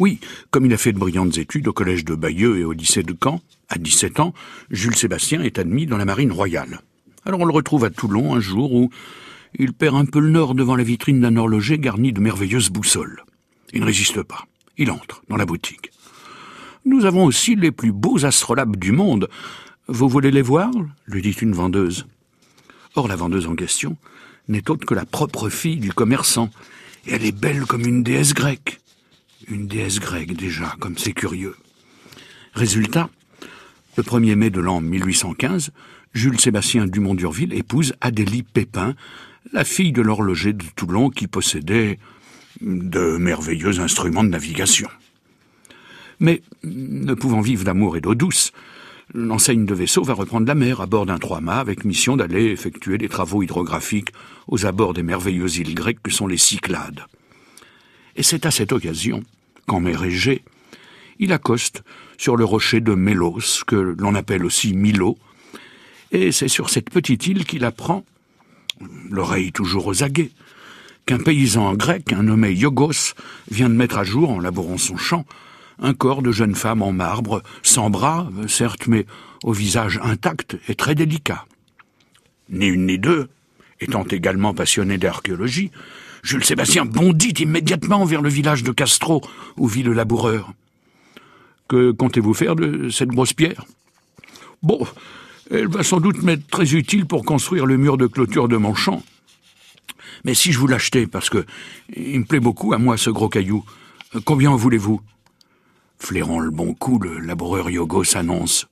Oui, comme il a fait de brillantes études au collège de Bayeux et au lycée de Caen, à 17 ans, Jules Sébastien est admis dans la marine royale. Alors on le retrouve à Toulon un jour où il perd un peu le nord devant la vitrine d'un horloger garni de merveilleuses boussoles. Il ne résiste pas. Il entre dans la boutique. Nous avons aussi les plus beaux astrolabes du monde. Vous voulez les voir? lui dit une vendeuse. Or la vendeuse en question n'est autre que la propre fille du commerçant, et elle est belle comme une déesse grecque. Une déesse grecque déjà, comme c'est curieux. Résultat, le 1er mai de l'an 1815, Jules Sébastien Dumont d'Urville épouse Adélie Pépin, la fille de l'horloger de Toulon qui possédait de merveilleux instruments de navigation. Mais, ne pouvant vivre d'amour et d'eau douce, l'enseigne de vaisseau va reprendre la mer à bord d'un trois-mâts avec mission d'aller effectuer des travaux hydrographiques aux abords des merveilleuses îles grecques que sont les Cyclades. Et c'est à cette occasion qu'en mer il accoste sur le rocher de Mélos, que l'on appelle aussi Milo, et c'est sur cette petite île qu'il apprend, l'oreille toujours aux aguets, qu'un paysan grec, un nommé Iogos, vient de mettre à jour, en labourant son champ, un corps de jeune femme en marbre, sans bras, certes, mais au visage intact et très délicat. Ni une ni deux, étant également passionné d'archéologie, Jules Sébastien bondit immédiatement vers le village de Castro, où vit le laboureur. Que comptez-vous faire de cette grosse pierre? Bon, elle va sans doute m'être très utile pour construire le mur de clôture de mon champ. Mais si je vous l'achetais, parce que il me plaît beaucoup à moi ce gros caillou, combien en voulez-vous? Flairant le bon coup, le laboureur Yogo s'annonce.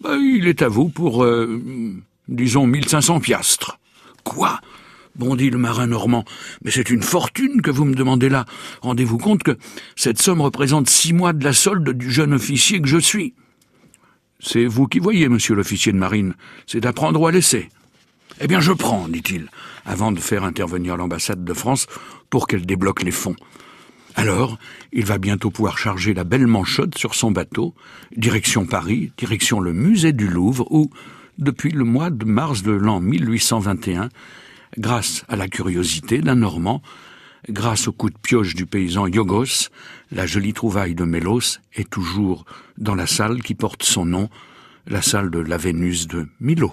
Bah, il est à vous pour, euh, disons, 1500 piastres. Quoi? Bondit le marin normand. Mais c'est une fortune que vous me demandez là. Rendez-vous compte que cette somme représente six mois de la solde du jeune officier que je suis. C'est vous qui voyez, monsieur l'officier de marine. C'est à prendre ou à laisser. Eh bien, je prends, dit-il, avant de faire intervenir l'ambassade de France pour qu'elle débloque les fonds. Alors, il va bientôt pouvoir charger la belle manchotte sur son bateau, direction Paris, direction le musée du Louvre, où, depuis le mois de mars de l'an 1821, grâce à la curiosité d'un Normand, grâce au coup de pioche du paysan Yogos, la jolie trouvaille de Mélos est toujours dans la salle qui porte son nom, la salle de la Vénus de Milo.